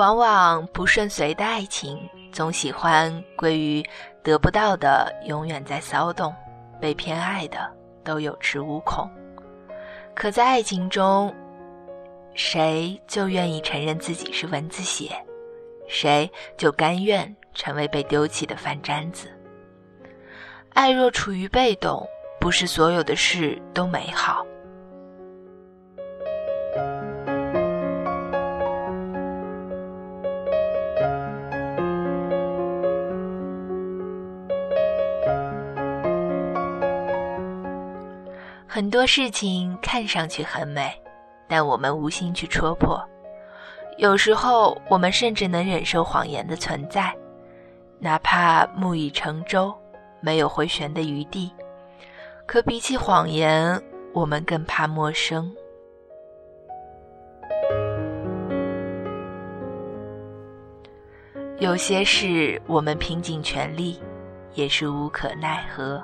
往往不顺遂的爱情，总喜欢归于得不到的永远在骚动，被偏爱的都有恃无恐。可在爱情中，谁就愿意承认自己是蚊子血，谁就甘愿成为被丢弃的饭粘子。爱若处于被动，不是所有的事都美好。很多事情看上去很美，但我们无心去戳破。有时候，我们甚至能忍受谎言的存在，哪怕木已成舟，没有回旋的余地。可比起谎言，我们更怕陌生。有些事，我们拼尽全力，也是无可奈何。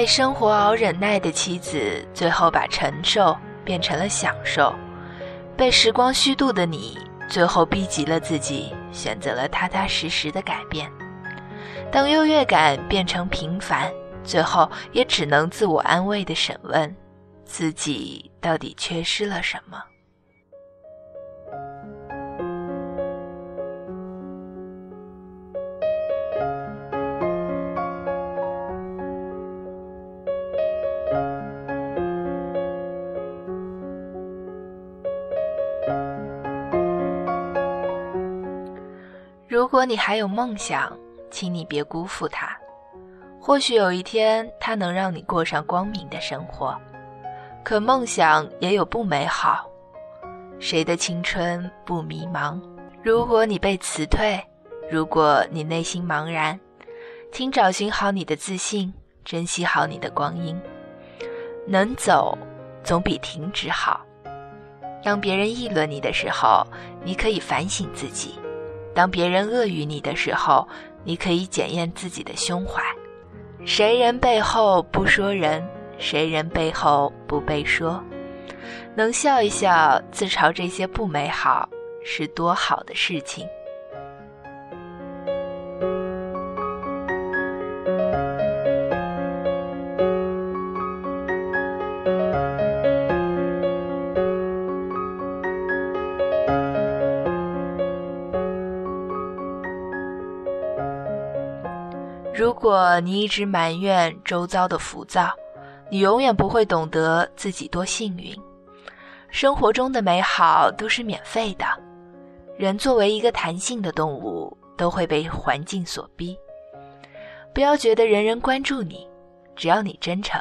被生活熬忍耐的妻子，最后把承受变成了享受；被时光虚度的你，最后逼急了自己，选择了踏踏实实的改变。当优越感变成平凡，最后也只能自我安慰的审问自己，到底缺失了什么。如果你还有梦想，请你别辜负它。或许有一天，它能让你过上光明的生活。可梦想也有不美好。谁的青春不迷茫？如果你被辞退，如果你内心茫然，请找寻好你的自信，珍惜好你的光阴。能走，总比停止好。当别人议论你的时候，你可以反省自己。当别人恶语你的时候，你可以检验自己的胸怀。谁人背后不说人，谁人背后不被说。能笑一笑，自嘲这些不美好，是多好的事情。如果你一直埋怨周遭的浮躁，你永远不会懂得自己多幸运。生活中的美好都是免费的。人作为一个弹性的动物，都会被环境所逼。不要觉得人人关注你，只要你真诚，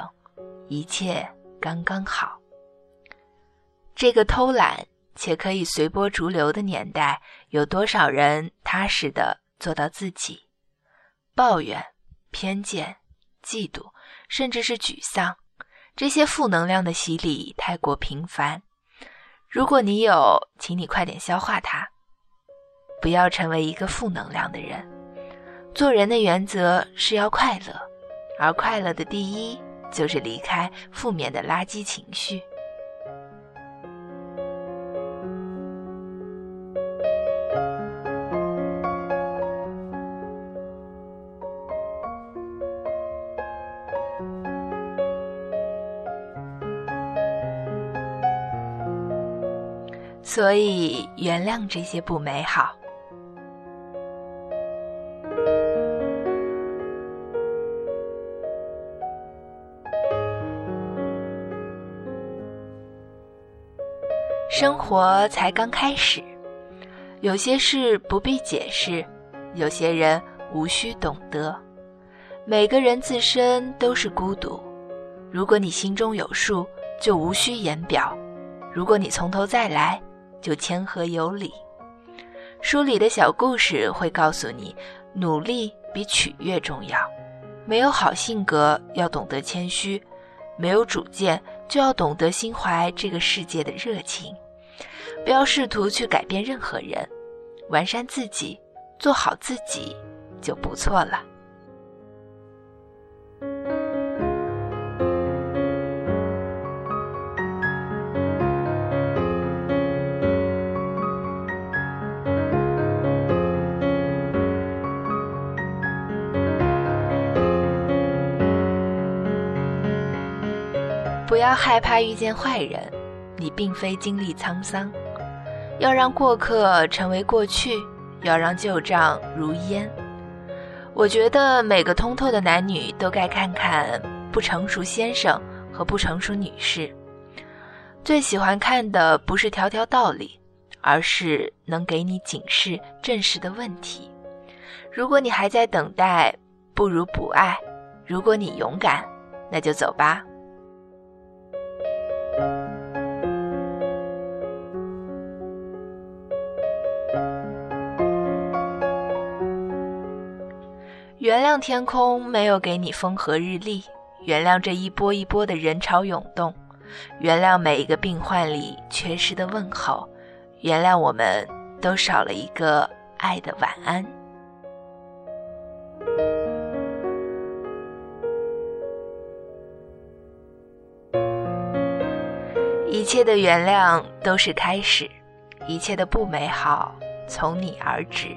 一切刚刚好。这个偷懒且可以随波逐流的年代，有多少人踏实的做到自己？抱怨、偏见、嫉妒，甚至是沮丧，这些负能量的洗礼太过频繁。如果你有，请你快点消化它，不要成为一个负能量的人。做人的原则是要快乐，而快乐的第一就是离开负面的垃圾情绪。所以，原谅这些不美好。生活才刚开始，有些事不必解释，有些人无需懂得。每个人自身都是孤独，如果你心中有数，就无需言表；如果你从头再来。就谦和有礼。书里的小故事会告诉你，努力比取悦重要。没有好性格，要懂得谦虚；没有主见，就要懂得心怀这个世界的热情。不要试图去改变任何人，完善自己，做好自己，就不错了。不要害怕遇见坏人，你并非经历沧桑。要让过客成为过去，要让旧账如烟。我觉得每个通透的男女都该看看不成熟先生和不成熟女士。最喜欢看的不是条条道理，而是能给你警示、正视的问题。如果你还在等待，不如不爱；如果你勇敢，那就走吧。原谅天空没有给你风和日丽，原谅这一波一波的人潮涌动，原谅每一个病患里缺失的问候，原谅我们都少了一个爱的晚安。一切的原谅都是开始，一切的不美好从你而止。